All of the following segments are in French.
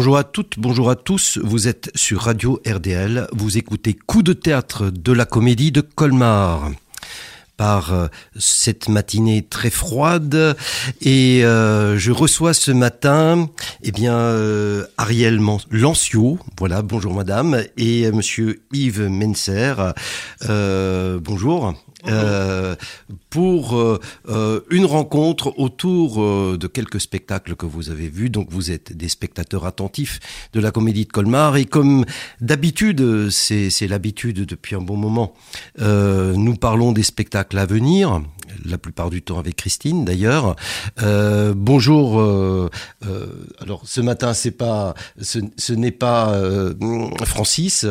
Bonjour à toutes, bonjour à tous. Vous êtes sur Radio RDL. Vous écoutez Coup de théâtre de la comédie de Colmar par euh, cette matinée très froide et euh, je reçois ce matin eh bien euh, Ariel Lancio, voilà, bonjour madame et monsieur Yves Menser. bonjour. Euh, pour euh, euh, une rencontre autour de quelques spectacles que vous avez vus. Donc vous êtes des spectateurs attentifs de la comédie de Colmar et comme d'habitude, c'est l'habitude depuis un bon moment, nous parlons des spectacles à venir la plupart du temps avec Christine d'ailleurs. bonjour. alors ce matin, c'est pas, ce, ce n'est pas Francis.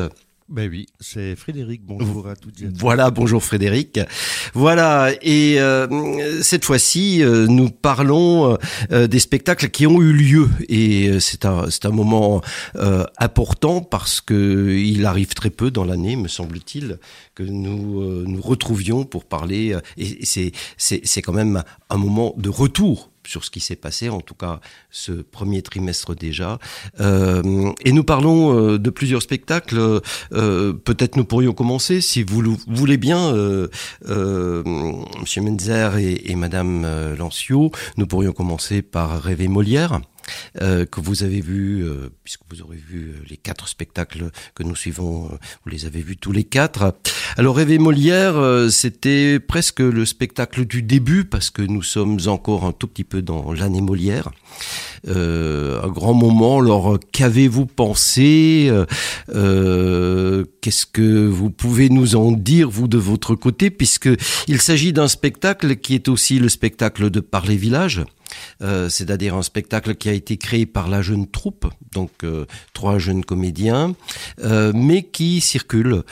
Ben oui, c'est Frédéric. Bonjour à toutes et à tous. Voilà, bonjour Frédéric. Voilà, et euh, cette fois-ci, euh, nous parlons euh, des spectacles qui ont eu lieu. Et c'est un, c'est un moment important parce que il arrive très peu dans l'année, me semble-t-il, que nous nous retrouvions pour parler. Et c'est, c'est, c'est quand même un moment de retour sur ce qui s'est passé, en tout cas ce premier trimestre déjà. Euh, et nous parlons euh, de plusieurs spectacles. Euh, peut-être nous pourrions commencer, si vous le voulez bien, Monsieur Menzer et, Madame Lancio, nous pourrions commencer par Rêver Molière. Euh, que vous avez vu, euh, puisque vous aurez vu euh, les quatre spectacles que nous suivons, vous les avez vus tous les quatre. Alors Rêver Molière, c'était presque le spectacle du début, parce que nous sommes encore un tout petit peu dans l'année Molière. un grand moment. Alors, qu'avez-vous pensé Qu'est-ce que vous pouvez nous en dire, vous, de votre côté, puisque il s'agit d'un spectacle qui est aussi le spectacle de Par les villages euh, c'est-à-dire un spectacle qui a été créé par la jeune troupe, donc euh, trois jeunes comédiens, euh, mais qui circule,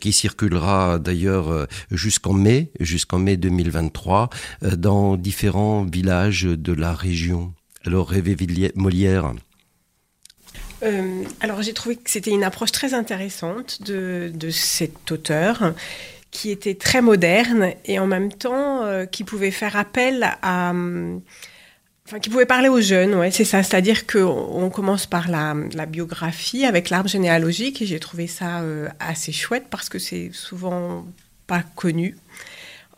qui circulera d'ailleurs jusqu'en mai, jusqu'en mai 2023, dans différents villages de la région. Alors rêver Molière. alors j'ai trouvé que c'était une approche très intéressante de, de cet auteur qui était très moderne et en même temps qui pouvait faire appel à, Enfin, qui pouvait parler aux jeunes, ouais, c'est ça. C'est-à-dire qu'on commence par la, biographie avec l'arbre généalogique et j'ai trouvé ça euh, assez chouette parce que c'est souvent pas connu.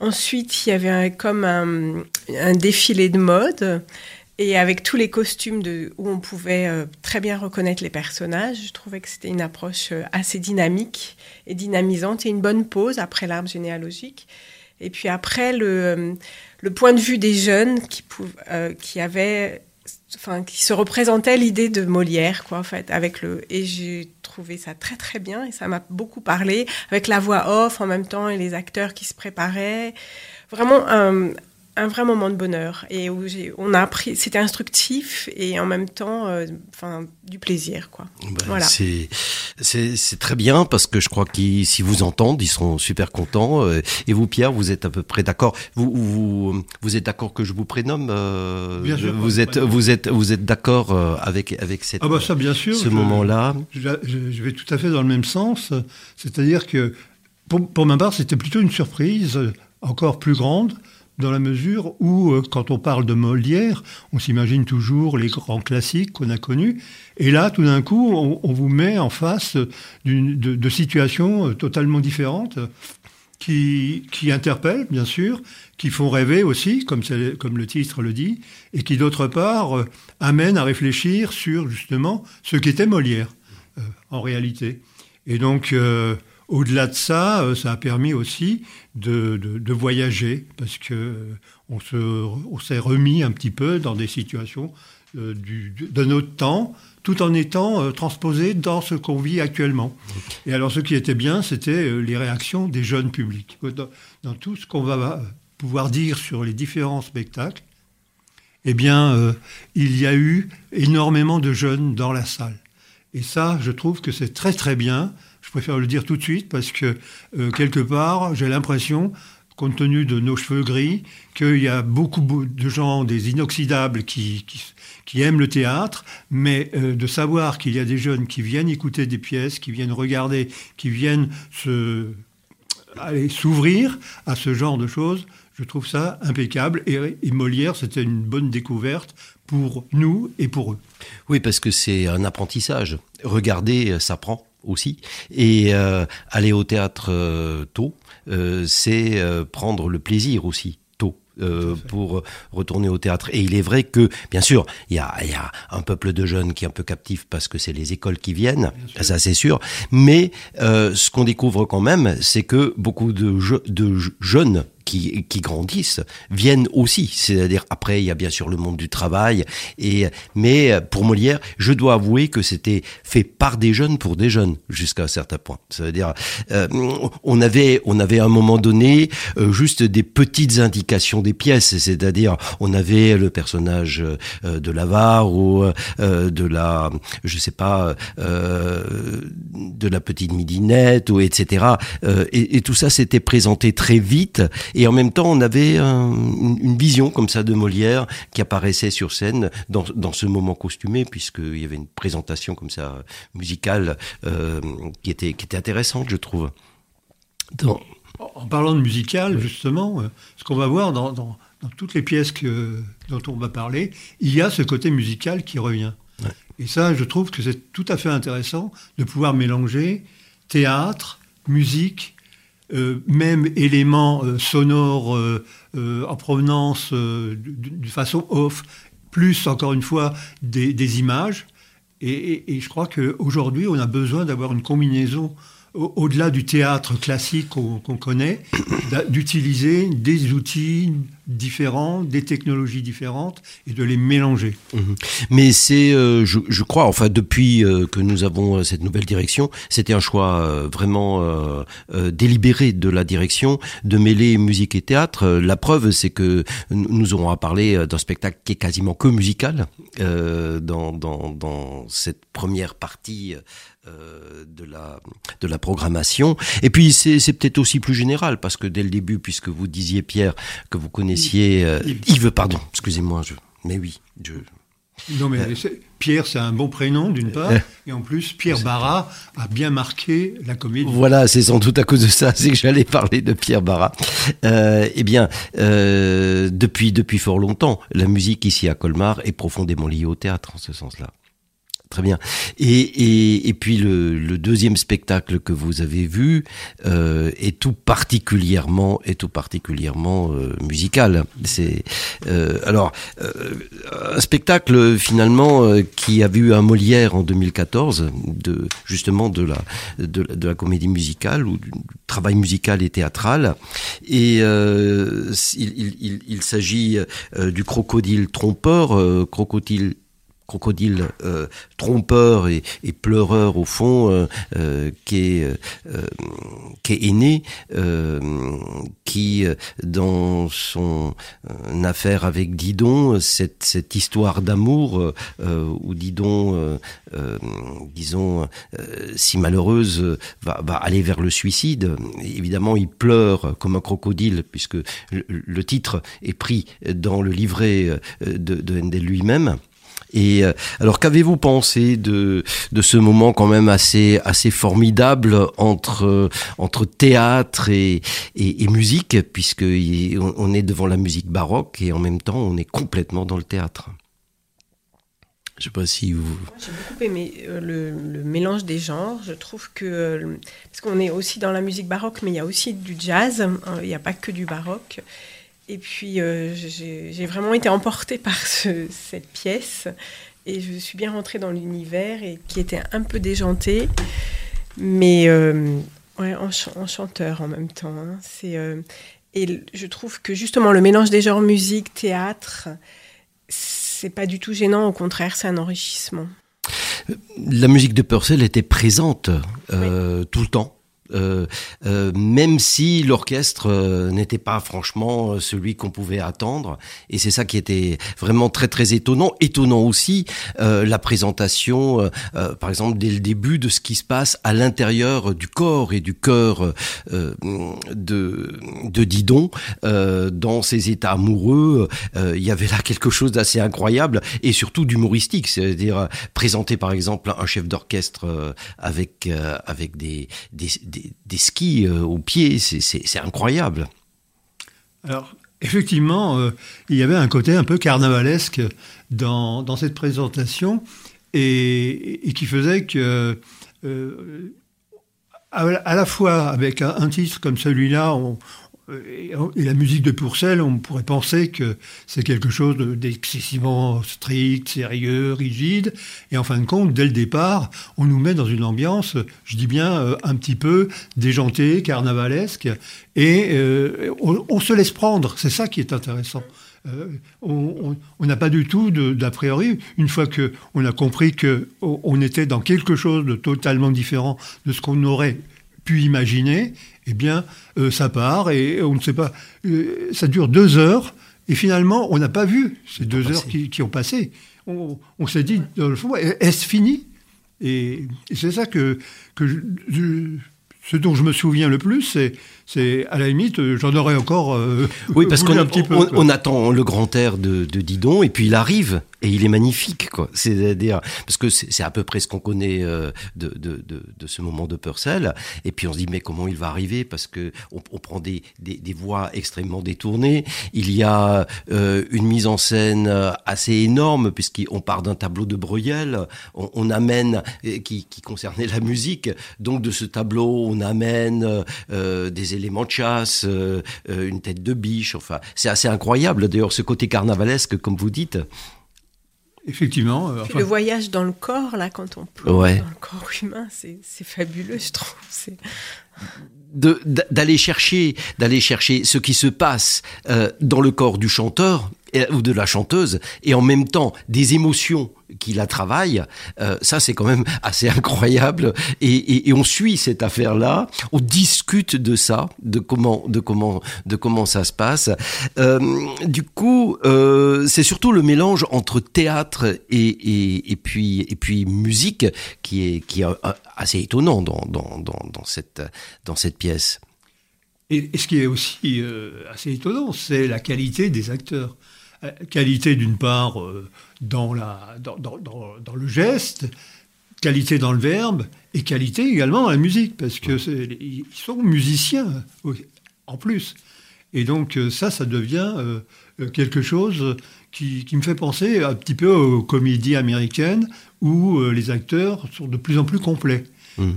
Ensuite, il y avait comme un, un, défilé de mode et avec tous les costumes de, où on pouvait euh, très bien reconnaître les personnages. Je trouvais que c'était une approche euh, assez dynamique et dynamisante et une bonne pause après l'arbre généalogique. Et puis après, le le point de vue des jeunes qui, euh, qui enfin, qui se représentaient l'idée de Molière, quoi, en fait, avec le, et j'ai trouvé ça très très bien et ça m'a beaucoup parlé avec la voix off en même temps et les acteurs qui se préparaient. Vraiment un vrai moment de bonheur et où on a appris, c'était instructif et en même temps, euh, enfin, du plaisir, quoi. Ben, voilà. C'est, c'est, très bien parce que je crois qu'ils, s'ils vous entendent, ils seront super contents. Euh, et vous, Pierre, vous êtes à peu près d'accord. Vous, vous, vous êtes d'accord que je vous prénomme euh, bien sûr, Vous êtes, vous êtes, vous êtes d'accord avec avec cette, ah bah ça, bien sûr, ce moment-là. Je, je, vais tout à fait dans le même sens. C'est-à-dire que pour, pour ma part, c'était plutôt une surprise encore plus grande dans la mesure où, euh, quand on parle de Molière, on s'imagine toujours les grands classiques qu'on a connus. Et là, tout d'un coup, on, vous met en face de, situations euh, totalement différentes qui, interpellent, bien sûr, qui font rêver aussi, comme, comme le titre le dit, et qui, d'autre part, euh, amènent à réfléchir sur, justement, ce qu'était Molière, en réalité. Et donc... Au-delà de ça, euh, ça a permis aussi de, voyager parce que euh, on s'est remis un petit peu dans des situations euh, de notre temps, tout en étant transposé dans ce qu'on vit actuellement. Et alors, ce qui était bien, c'était les réactions des jeunes publics. Dans, tout ce qu'on va pouvoir dire sur les différents spectacles, eh bien, il y a eu énormément de jeunes dans la salle. Et ça, je trouve que c'est très très bien préfère le dire tout de suite parce que euh, quelque part, j'ai l'impression, compte tenu de nos cheveux gris, qu'il y a beaucoup de gens, des inoxydables, qui, aiment le théâtre, mais euh, de savoir qu'il y a des jeunes qui viennent écouter des pièces, qui viennent regarder, qui viennent s'ouvrir à ce genre de choses. Je trouve ça impeccable. Et, et Molière, c'était une bonne découverte pour nous et pour eux. Oui, parce que c'est un apprentissage. Regarder, ça prend aussi. Et euh, aller au théâtre euh, tôt, euh, c'est prendre le plaisir aussi. tôt, pour retourner au théâtre. Et il est vrai que, bien sûr, il y a, y a un peuple de jeunes qui est un peu captif parce que c'est les écoles qui viennent, ça c'est sûr. Mais ce qu'on découvre quand même, c'est que beaucoup de, je- de je- jeunes qui, qui grandissent viennent aussi. C'est-à-dire après, il y a bien sûr le monde du travail. Et mais pour Molière, je dois avouer que c'était fait par des jeunes pour des jeunes jusqu'à un certain point. C'est-à-dire, euh, on avait on avait à un moment donné euh, juste des petites indications des pièces. C'est-à-dire, on avait le personnage euh, de l'avare ou euh, de la, je sais pas, euh, de la petite midinette ou etc. Euh, et, et tout ça s'était présenté très vite. Et en même temps, on avait un- une, vision comme ça de Molière qui apparaissait sur scène dans, dans ce moment costumé, puisqu'il y avait une présentation comme ça musicale euh, qui était qui était intéressante, je trouve. Dans- En parlant de musical, justement, euh, ce qu'on va voir dans, dans- dans toutes les pièces que- dont on va parler, il y a ce côté musical qui revient. Ouais. Et ça, je trouve que c'est tout à fait intéressant de pouvoir mélanger théâtre, musique, euh, même éléments euh, sonores euh, euh, en provenance d- de façon off, plus encore une fois des, images. Et, et- je crois qu'aujourd'hui, on a besoin d'avoir une combinaison au-delà du théâtre classique qu'on connaît, d'utiliser des outils différents, des technologies différentes et de les mélanger. Mhm. Mais c'est, euh, je, crois, enfin depuis euh, que nous avons euh, cette nouvelle direction, c'était un choix vraiment délibéré de la direction de mêler musique et théâtre. La preuve, c'est que nous aurons à parler d'un spectacle qui est quasiment que musical dans, dans, dans cette première partie. Euh, de la de la programmation et puis c'est peut-être aussi plus général parce que dès le début puisque vous disiez Pierre que vous connaissiez euh, Yves. Yves pardon excusez-moi je mais oui je Non, mais c'est- Pierre, c'est un bon prénom, d'une part, et en plus, Pierre Barra a bien marqué la comédie. Voilà, c'est sans doute à cause de ça, c'est que j'allais parler de Pierre Barra. Euh, eh bien, euh, depuis depuis fort longtemps, la musique ici à Colmar est profondément liée au théâtre en ce sens-là. Très bien. Et, et, puis le, deuxième spectacle que vous avez vu euh, est tout particulièrement est tout particulièrement euh, musical. C'est euh, alors un spectacle finalement qui a vu un Molière en 2014 de justement de la de, la comédie musicale ou du travail musical et théâtral. Et il, il, s'agit du crocodile trompeur, crocodile crocodile euh, trompeur et, pleureur au fond euh, euh, qui est qui est aîné qui dans son affaire avec Didon cette cette histoire d'amour où Didon disons si malheureuse va, va aller vers le suicide. Évidemment il pleure comme un crocodile puisque le, titre est pris dans le livret de, de lui-même et euh, alors, qu'avez-vous pensé de de ce moment quand même assez assez formidable entre euh, entre théâtre et et, musique, puisque on, est devant la musique baroque et en même temps on est complètement dans le théâtre? Je sais pas si vous. J'ai beaucoup aimé euh, le, mélange des genres. Je trouve que. Parce qu'on est aussi dans la musique baroque, mais il y a aussi du jazz. hein, Il n'y a pas que du baroque. Et puis, euh, j'ai vraiment été emportée par ce- cette pièce. Et je suis bien rentrée dans l'univers et qui était un peu déjanté. Mais euh, ouais, ench- enchanteur en même temps. hein. C'est. euh, et je trouve que justement le mélange des genres musique, théâtre, c'est pas du tout gênant, au contraire, c'est un enrichissement. La musique de Purcell était présente euh, tout le temps. Euh, euh, même si l'orchestre euh, n'était pas franchement euh, celui qu'on pouvait attendre, et c'est ça qui était vraiment très très étonnant. Étonnant aussi euh, la présentation, par exemple dès le début de ce qui se passe à l'intérieur du corps et du cœur de, de Didon dans ses états amoureux. Il y avait là quelque chose d'assez incroyable et surtout d'humoristique, c'est-à-dire présenter par exemple un chef d'orchestre avec avec des, des skis aux pieds, c'est incroyable. Alors, effectivement, il y avait un côté un peu carnavalesque dans, cette présentation et, qui faisait que à, la fois avec un, titre comme celui-là, et la musique de Pourcel, on pourrait penser que c'est quelque chose d'excessivement strict, sérieux, rigide. Et en fin de compte, dès le départ, on nous met dans une ambiance, je dis bien, euh, un petit peu déjantée, carnavalesque. Et euh, on, se laisse prendre. C'est ça qui est intéressant. Euh, on n'a pas du tout d'a priori, une fois qu'on a compris qu'on était dans quelque chose de totalement différent de ce qu'on aurait pu imaginer, eh bien, euh, ça part et on ne sait pas. Euh, ça dure deux heures et finalement, on n'a pas vu ces deux heures qui, ont passé. On, s'est dit, dans le fond, est-ce fini? Et, c'est ça que, que ce dont je me souviens le plus, c'est c'est à la limite, euh, j'en aurais encore. Euh, oui, parce qu'on on, attend le grand air de, Didon et puis il arrive et il est magnifique, quoi. C'est-à-dire parce que c'est à peu près ce qu'on connaît euh, de, de, de, ce moment de Purcell. Et puis on se dit mais comment il va arriver? Parce que on, prend des, des, des, voix extrêmement détournées. Il y a une mise en scène assez énorme puisqu'on part d'un tableau de Breuil, on, on amène qui, qui concernait la musique. Donc de ce tableau, on amène des éléments de chasse, euh, euh, une tête de biche. Enfin, c'est assez incroyable d'ailleurs ce côté carnavalesque, comme vous dites. Effectivement. Euh, le voyage dans le corps, là, quand on plonge dans le corps humain, c'est fabuleux, je trouve. D'aller chercher, d'aller chercher ce qui se passe dans le corps du chanteur ou de la chanteuse, et en même temps des émotions qui la travaillent, euh, ça c'est quand même assez incroyable. Et, on suit cette affaire-là, on discute de ça, de comment, de comment, de comment ça se passe. Euh, du coup, euh, c'est surtout le mélange entre théâtre et, et, puis, et puis musique qui est, qui est assez étonnant dans, dans, dans, cette, dans cette pièce. Et, ce qui est aussi assez étonnant, c'est la qualité des acteurs. Euh, qualité d'une part euh, dans, la, dans, dans, dans, le geste, qualité dans le verbe et qualité également dans la musique, parce qu'ils sont musiciens en plus. Et donc euh, ça, ça devient quelque chose qui, qui, me fait penser un petit peu aux comédies américaines où les acteurs sont de plus en plus complets.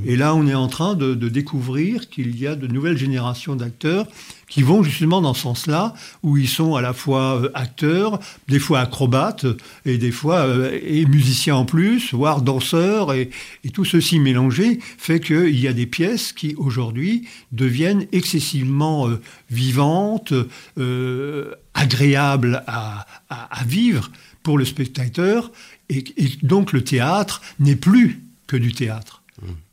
Et là, on est en train de, découvrir qu'il y a de nouvelles générations d'acteurs qui vont justement dans ce sens-là, où ils sont à la fois euh, acteurs, des fois acrobates, et des fois euh, musiciens en plus, voire danseurs, et, tout ceci mélangé fait qu'il y a des pièces qui aujourd'hui deviennent excessivement euh, vivantes, agréables à, vivre pour le spectateur, et donc le théâtre n'est plus que du théâtre.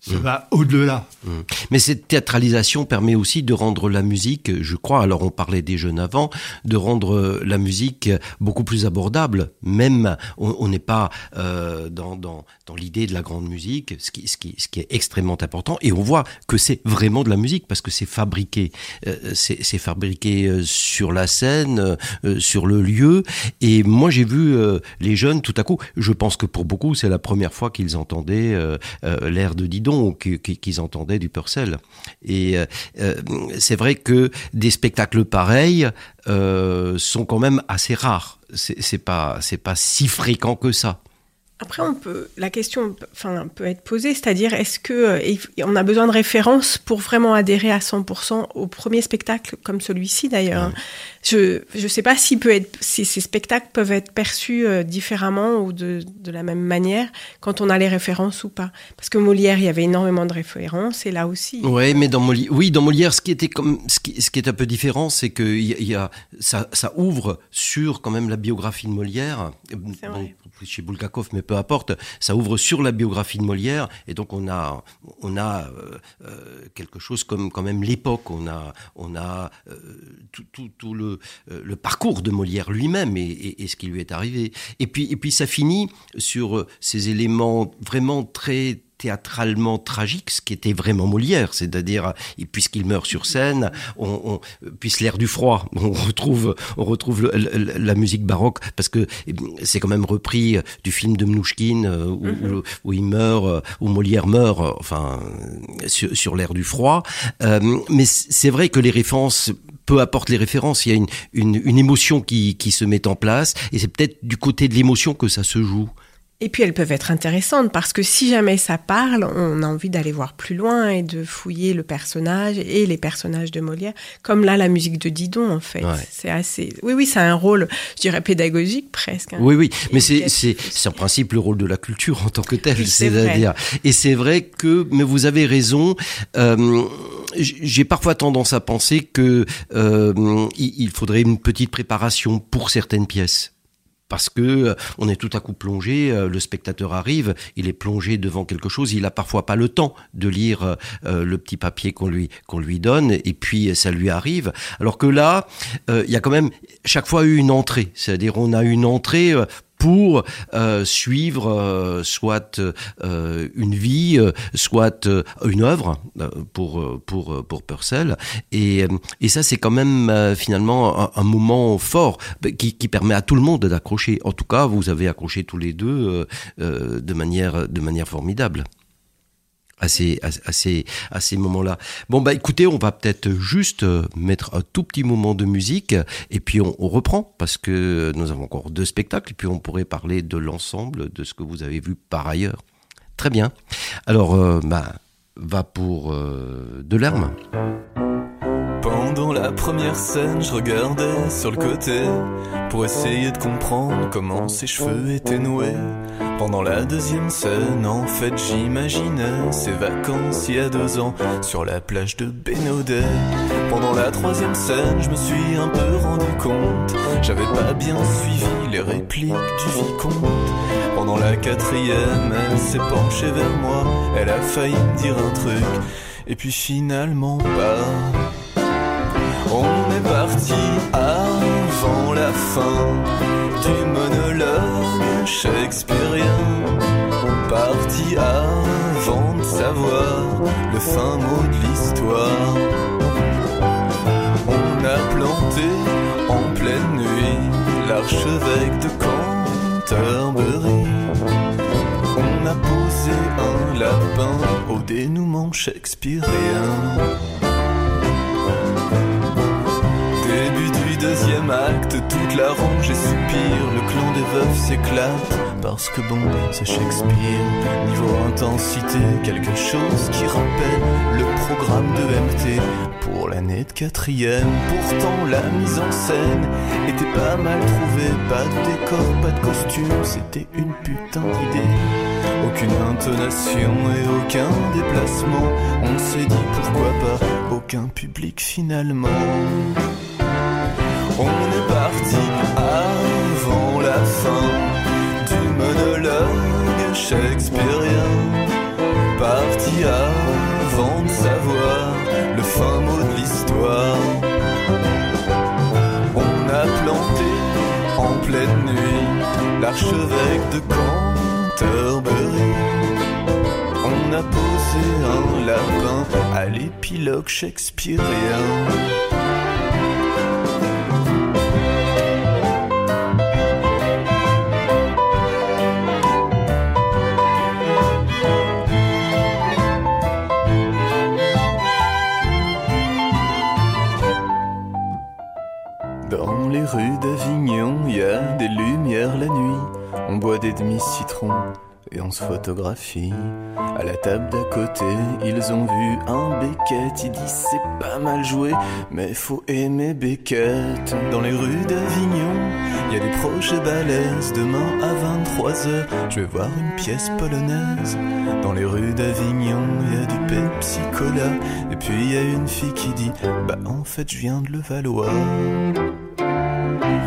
Ça va au-delà. Mmh. Mais cette théâtralisation permet aussi de rendre la musique, je crois, alors on parlait des jeunes avant, de rendre la musique beaucoup plus abordable. Même, on n'est pas euh, dans, dans, dans l'idée de la grande musique, ce qui, ce, qui, ce qui est extrêmement important. Et on voit que c'est vraiment de la musique parce que c'est fabriqué. Euh, c'est fabriqué euh, sur la scène, euh, sur le lieu. Et moi, j'ai vu les jeunes, tout à coup, je pense que pour beaucoup, c'est la première fois qu'ils entendaient l'air de Didon qu'ils entendaient du Purcell. Et euh, euh, c'est vrai que des spectacles pareils euh, sont quand même assez rares. C'est pas, c'est pas si fréquent que ça. Après, on peut, la question enfin, peut être posée, c'est-à-dire est-ce que on a besoin de références pour vraiment adhérer à 100% au premier spectacle comme celui-ci d'ailleurs? Je ne sais pas si, peut être, si ces spectacles peuvent être perçus euh, différemment ou de, de, la même manière quand on a les références ou pas. Parce que Molière, il y avait énormément de références et là aussi. Ouais, mais dans Molière, oui, dans Molière, ce qui était comme, ce qui, ce qui est un peu différent, c'est que y, y a, ça, ça, ouvre sur quand même la biographie de Molière. Bon, chez Bulgakov, mais peu importe, ça ouvre sur la biographie de Molière et donc on a, on a euh, euh quelque chose comme quand même l'époque. On a, on a euh, tout, tout, tout le euh, le, parcours de Molière lui-même et, ce qui lui est arrivé. Et puis, et puis ça finit sur euh, ces éléments vraiment très théâtralement tragique, ce qui était vraiment Molière, c'est-à-dire puisqu'il meurt sur scène, on, puisse l'air du froid, on retrouve, on retrouve la musique baroque parce que c'est quand même repris du film de Mnouchkine euh, où, mhm. où, il meurt, euh, où Molière meurt, euh, enfin sur, sur l'air du froid. mais c'est vrai que les références peu importe les références, il y a une, une, une émotion qui, qui se met en place, et c'est peut-être du côté de l'émotion que ça se joue. Et puis elles peuvent être intéressantes parce que si jamais ça parle, on a envie d'aller voir plus loin et de fouiller le personnage et les personnages de Molière. Comme là, la musique de Didon, en fait. C'est assez. Oui, oui, c'est un rôle, je dirais, pédagogique presque. Hein. Oui, oui, mais c'est c'est en principe le rôle de la culture en tant que tel, c'est-à-dire. Et c'est vrai que, mais vous avez raison. Euh, j'ai parfois tendance à penser que euh, il faudrait une petite préparation pour certaines pièces parce que euh, on est tout à coup plongé, euh, le spectateur arrive, il est plongé devant quelque chose, il a parfois pas le temps de lire euh, le petit papier qu'on lui qu'on lui donne et puis ça lui arrive. Alors que là, il y a quand même chaque fois eu une entrée, c'est-à-dire on a une entrée pour euh, suivre euh, soit euh, une vie, soit une œuvre pour pour pour Purcell. Et, et ça, c'est quand même finalement un, moment fort qui, qui, permet à tout le monde d'accrocher. En tout cas, vous avez accroché tous les deux de manière de manière formidable à ces, à, ces, à ces moments-là. Bon, bah écoutez, on va peut-être juste euh, mettre un tout petit moment de musique et puis on, reprend parce que nous avons encore deux spectacles et puis on pourrait parler de l'ensemble de ce que vous avez vu par ailleurs. Très bien. Alors, euh, bah, va pour euh, de l'herbe. Pendant la première scène, je regardais sur le côté pour essayer de comprendre comment ses cheveux étaient noués. Pendant la deuxième scène, en fait, j'imaginais ses vacances il y a deux ans sur la plage de Bénodet. Pendant la troisième scène, je me suis un peu rendu compte, j'avais pas bien suivi les répliques du vicomte. Pendant la quatrième, elle s'est penchée vers moi, elle a failli me dire un truc, et puis finalement pas. On du monologue shakespearien. Parti avant de savoir le fin mot de l'histoire. On a planté en pleine nuit l'archevêque de Canterbury. On a posé un lapin au dénouement shakespearien. Soupire, le clan des veufs s'éclate, parce que bon, c'est Shakespeare. Niveau intensité, quelque chose qui rappelle le programme de MT pour l'année de quatrième. Pourtant, la mise en scène était pas mal trouvée, pas de décor, pas de costume, c'était une putain d'idée. Aucune intonation et aucun déplacement, on s'est dit pourquoi pas aucun public finalement. On est parti shakespearien. Parti avant de savoir le fin mot de l'histoire. On a planté en pleine nuit l'archevêque de Canterbury. On a posé un lapin à l'épilogue shakespearien. On boit des demi-citrons et on se photographie. À la table d'à côté, ils ont vu un Beckett. Ils disent c'est pas mal joué, mais faut aimer Beckett. Dans les rues d'Avignon, y a des projets balèzes. Demain à 23h, je vais voir une pièce polonaise. Dans les rues d'Avignon, y a du Pepsi Cola. Et puis y a une fille qui dit Bah en fait, je viens de le valoir.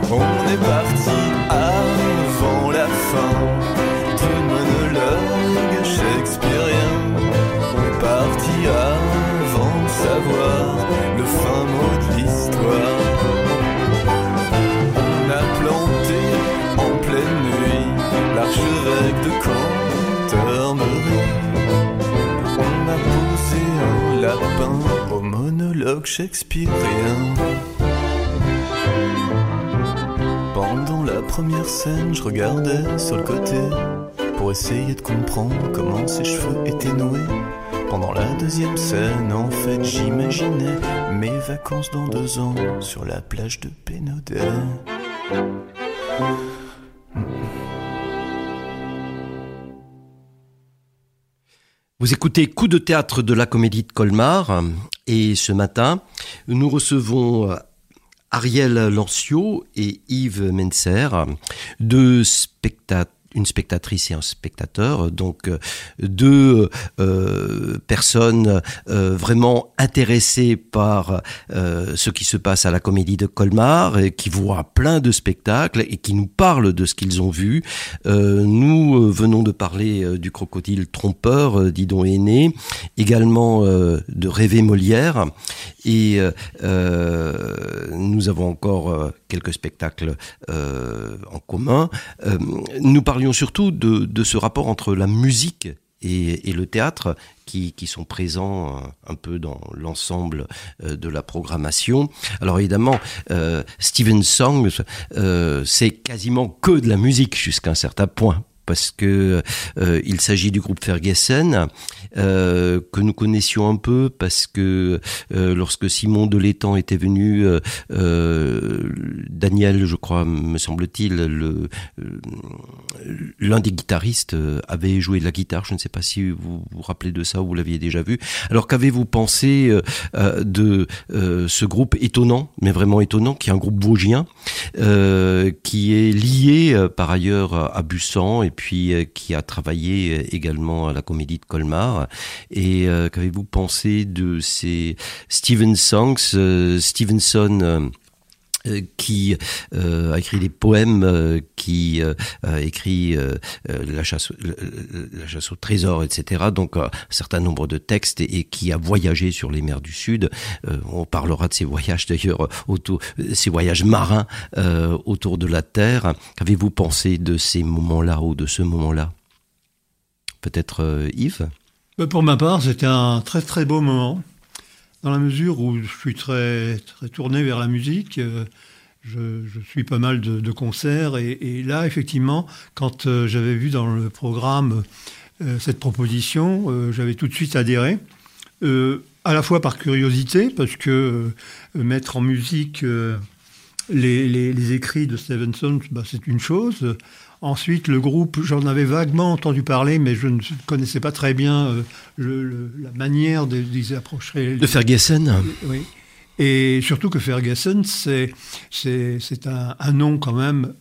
On est parti la fin du monologue shakespearien. On est parti avant de savoir le fin mot de l'histoire. On a planté en pleine nuit l'archevêque de Canterbury. On a posé un lapin au monologue shakespearien. Pendant première scène, je regardais sur le côté pour essayer de comprendre comment ses cheveux étaient noués. Pendant la deuxième scène, en fait, j'imaginais mes vacances dans deux ans sur la plage de Pénodet. Vous écoutez Coup de théâtre de la comédie de Colmar et ce matin, nous recevons Ariel Lancio et Yves Menser, deux spectateurs une spectatrice et un spectateur, donc euh, deux euh, personnes euh, vraiment intéressées par ce qui se passe à la Comédie de Colmar, et qui voient plein de spectacles et qui nous parlent de ce qu'ils ont vu. nous venons de parler du crocodile trompeur d'Idon Aîné, également de Rêver Molière, et nous avons encore quelques spectacles en commun. nous parlions surtout de, ce rapport entre la musique et, le théâtre qui, sont présents euh, un peu dans l'ensemble euh, de la programmation. Alors évidemment, euh, Steven Song, c'est quasiment que de la musique jusqu'à un certain point parce que euh, il s'agit du groupe Ferguson euh, que nous connaissions un peu parce que euh, lorsque Simon de l'étang était venu, Daniel, je crois, me semble-t-il, le l'un des guitaristes avait joué de la guitare. Je ne sais pas si vous vous rappelez de ça ou vous l'aviez déjà vu. Alors qu'avez-vous pensé de ce groupe étonnant, mais vraiment étonnant, qui est un groupe vosgien, qui est lié par ailleurs à Bussan et puis euh, qui a travaillé euh, également à la Comédie de Colmar. Et euh, qu'avez-vous pensé de ces Steven Songs, Stevenson qui a écrit des poèmes, qui a écrit la, chasse, au trésor, etc. Donc un certain nombre de textes et, qui a voyagé sur les mers du Sud. on parlera de ces voyages d'ailleurs autour, ces voyages marins autour de la Terre. Qu'avez-vous pensé de ces moments-là ou de ce moment-là? Peut-être Yves? Bah, Pour ma part, c'était un très très beau moment dans la mesure où je suis très, très tourné vers la musique. Euh, je, suis pas mal de, concerts et, là, effectivement, quand euh, j'avais vu dans le programme euh, cette proposition, j'avais tout de suite adhéré. à la fois par curiosité, parce que mettre en musique les, écrits de Stevenson, bah, c'est une chose. Ensuite, le groupe, j'en avais vaguement entendu parler, mais je ne connaissais pas très bien euh, la manière les approcher. De Ferguson Oui. Et surtout que Ferguson, c'est un, un nom quand même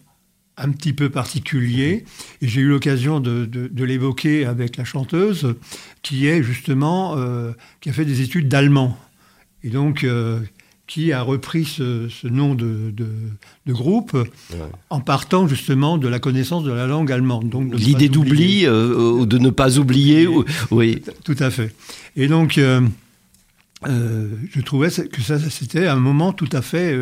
un petit peu particulier. Et j'ai eu l'occasion de, de, l'évoquer avec la chanteuse, qui est justement, euh, qui a fait des études d'allemand. Et donc, euh, qui a repris ce, nom de, groupe en partant justement de la connaissance de la langue allemande. Donc l'idée d'oubli euh, ou de ne pas oublier, oui. Tout à fait. Et donc euh, euh, je trouvais que ça c'était un moment tout à fait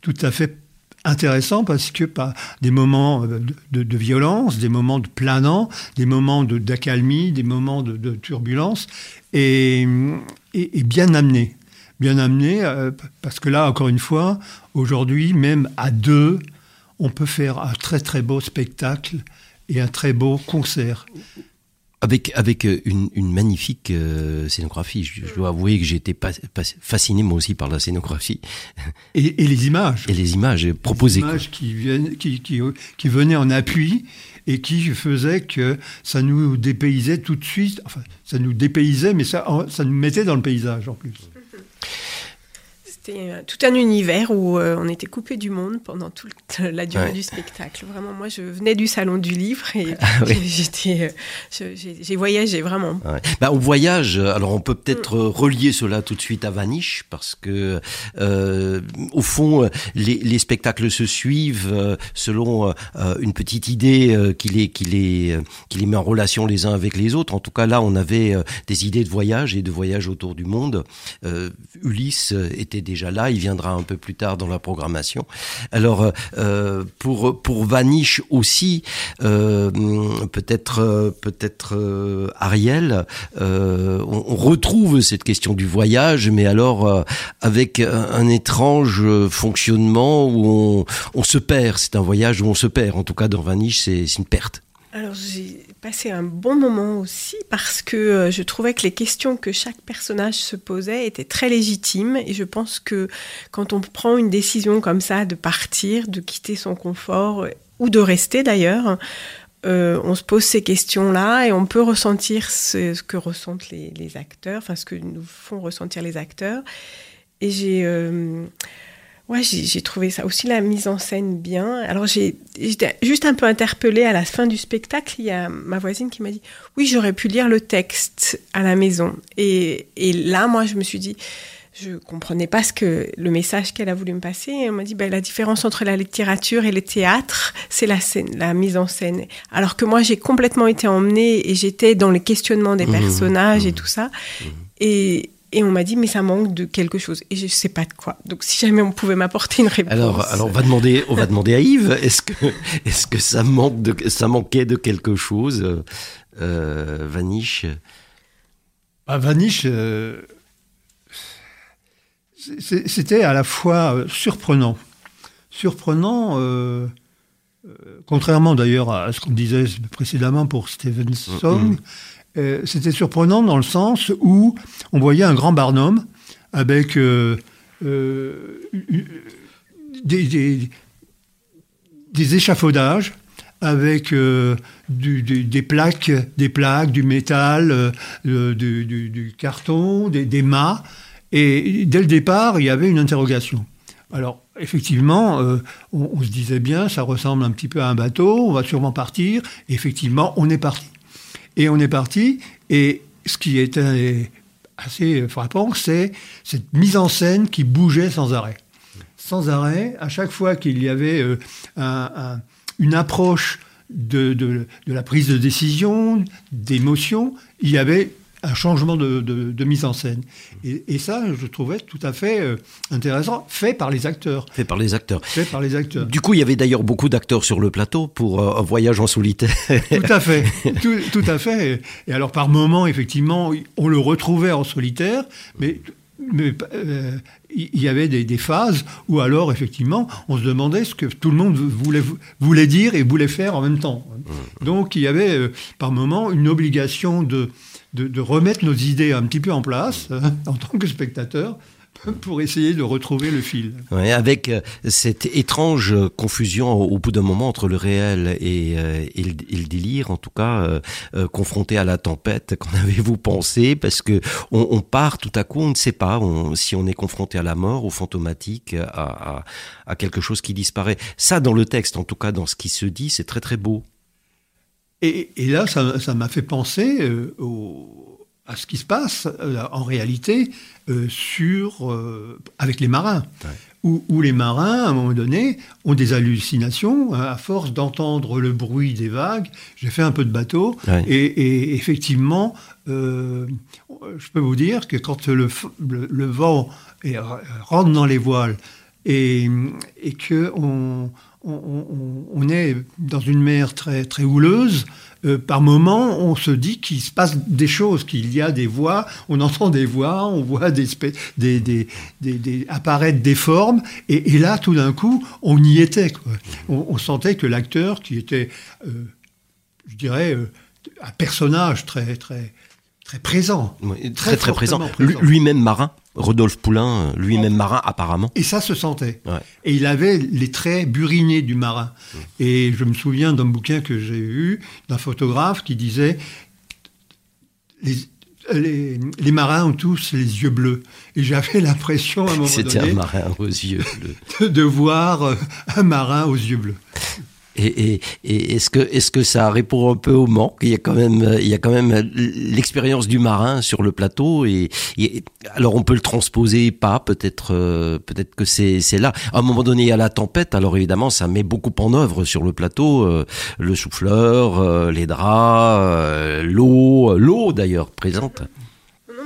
tout à fait intéressant parce que pas des moments de, violence, des moments de planant, des moments d'accalmie, des moments de, turbulence et, et, et bien amenés bien amené, euh, parce que là, encore une fois, aujourd'hui, même à deux, on peut faire un très très beau spectacle et un très beau concert. Avec, avec euh, une, une magnifique euh, scénographie. Je, dois avouer que j'ai été fasciné moi aussi par la scénographie. Et, et, les images. Et les images proposées. Les images qui, viennent, qui, qui, qui, venaient en appui et qui faisaient que ça nous dépaysait tout de suite. Enfin, ça nous dépaysait, mais ça, ça nous mettait dans le paysage en plus. C'était euh, tout un univers où euh, on était coupé du monde pendant toute la durée du spectacle. Vraiment, moi, je venais du salon du livre et ah j'étais, euh, j'ai voyagé vraiment. Bah, on voyage. Alors, on peut peut-être mm. relier cela tout de suite à Vanish parce que, au fond, les, les, spectacles se suivent selon une petite idée qui les, qui les, qui les met en relation les uns avec les autres. En tout cas, là, on avait des idées de voyage et de voyage autour du monde. Ulysse était des là, il viendra un peu plus tard dans la programmation. Alors euh, pour pour Vanish aussi, euh, peut-être peut-être Ariel, on, retrouve cette question du voyage, mais alors avec un, étrange fonctionnement où on, se perd. C'est un voyage où on se perd. En tout cas, dans Vanish, c'est une perte. Passé un bon moment aussi parce que euh, je trouvais que les questions que chaque personnage se posait étaient très légitimes et je pense que quand on prend une décision comme ça de partir, de quitter son confort euh, ou de rester d'ailleurs, euh, on se pose ces questions-là et on peut ressentir ce, que ressentent les, acteurs, enfin ce que nous font ressentir les acteurs. Et j'ai Ouais, j'ai trouvé ça aussi la mise en scène bien. Alors j'ai juste un peu interpellée à la fin du spectacle. Il y a ma voisine qui m'a dit oui j'aurais pu lire le texte à la maison. Et, et là moi je me suis dit je comprenais pas ce que le message qu'elle a voulu me passer. Et elle m'a dit ben, la différence entre la littérature et le théâtre c'est la scène, la mise en scène. Alors que moi j'ai complètement été emmenée et j'étais dans les questionnements des mmh. personnages et mmh. tout ça. Mmh. Et, et on m'a dit, mais ça manque de quelque chose. Et je ne sais pas de quoi. Donc, si jamais on pouvait m'apporter une réponse. Alors, alors on, va demander, on va demander à Yves, est-ce que, est que ça, manque de, ça manquait de quelque chose, euh, Vanish? Bah, Vanish, euh, c'était à la fois euh, surprenant. Surprenant, euh, contrairement d'ailleurs à ce qu'on disait précédemment pour Stevenson. Mm, mm. Euh, c'était surprenant dans le sens où on voyait un grand barnum avec euh, euh, des, échafaudages, avec des plaques, des plaques, du métal, du, carton, des, mâts. Et dès le départ, il y avait une interrogation. Alors, effectivement, on, on, se disait bien, ça ressemble un petit peu à un bateau, on va sûrement partir. Et effectivement, on est parti. Et on est parti. Et ce qui était assez frappant, c'est cette mise en scène qui bougeait sans arrêt. Sans arrêt, à chaque fois qu'il y avait euh, une approche de, de, la prise de décision, d'émotion, il y avait un changement de, mise en scène. Et, ça, je trouvais tout à fait euh, intéressant, fait par les acteurs. Fait par les acteurs. Fait par les acteurs. Du coup, il y avait d'ailleurs beaucoup d'acteurs sur le plateau pour euh, un voyage en solitaire. Tout à fait, tout, à fait. Et alors, par moments, effectivement, on le retrouvait en solitaire, mais mais euh, il y avait des, phases où alors effectivement on se demandait ce que tout le monde voulait, voulait dire et voulait faire en même temps. Mmh. Donc il y avait par moments une obligation de, de, remettre nos idées un petit peu en place hein, en tant que spectateur pour essayer de retrouver le fil. avec euh, cette étrange confusion au, bout d'un moment entre le réel et, euh, le, délire, en tout cas, euh, confronté à la tempête, qu'en avez-vous pensé? Parce que on, part tout à coup, on ne sait pas si on est confronté à la mort, au fantomatique, à quelque chose qui disparaît. Ça, dans le texte, en tout cas, dans ce qui se dit, c'est très très beau. Et, là, ça m'a fait penser euh, à ce qui se passe euh, en réalité euh, sur, avec les marins. Où, les marins, à un moment donné, ont des hallucinations hein, à force d'entendre le bruit des vagues. J'ai fait un peu de bateau et, effectivement, je peux vous dire que quand le, vent rentre dans les voiles et, et que on, on, est dans une mer très, très houleuse. Euh, par moments, on se dit qu'il se passe des choses, qu'il y a des voix, on entend des voix, on voit des, des, des, apparaître des formes, et, là, tout d'un coup, on y était. On, sentait que l'acteur, qui était, euh, je dirais, euh, un personnage très, très, très présent. très, très, présent. Lui-même marin. Rodolphe Poulain, lui-même marin apparemment. Et ça se sentait. Et il avait les traits burinés du marin. Et je me souviens d'un bouquin que j'ai eu, d'un photographe qui disait les, les, marins ont tous les yeux bleus. Et j'avais l'impression à un moment donné... C'était un marin aux yeux bleus. de voir un marin aux yeux bleus. Et, est-ce que, est-ce que ça répond un peu au manque? Il y a quand même, il y a quand même l'expérience du marin sur le plateau. Et, alors on peut le transposer, pas? Peut-être, euh, peut-être que c'est, c'est là. À un moment donné, il y a la tempête. Alors évidemment, ça met beaucoup en œuvre sur le plateau, euh, le souffleur, euh, les draps, l'eau, l'eau d'ailleurs présente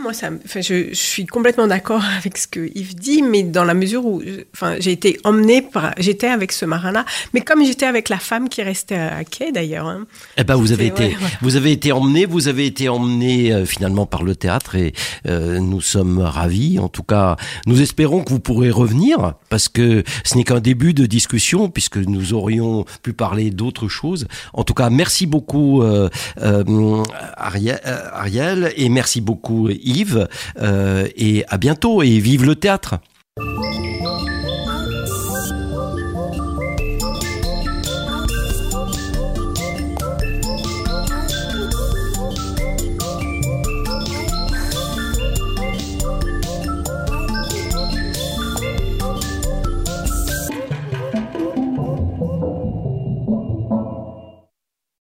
moi, ça, enfin, je, je, suis complètement d'accord avec ce que Yves dit, mais dans la mesure où, enfin, j'ai été emmenée par, j'étais avec ce marin-là, mais comme j'étais avec la femme qui restait à quai d'ailleurs. Hein, eh ben, vous avez été, ouais, voilà. vous avez été emmené, vous avez été emmené euh, finalement par le théâtre et euh, nous sommes ravis. En tout cas, nous espérons que vous pourrez revenir parce que ce n'est qu'un début de discussion puisque nous aurions pu parler d'autres choses. En tout cas, merci beaucoup euh Ariel, Ariel, et merci beaucoup Yves euh, et à bientôt et vive le théâtre.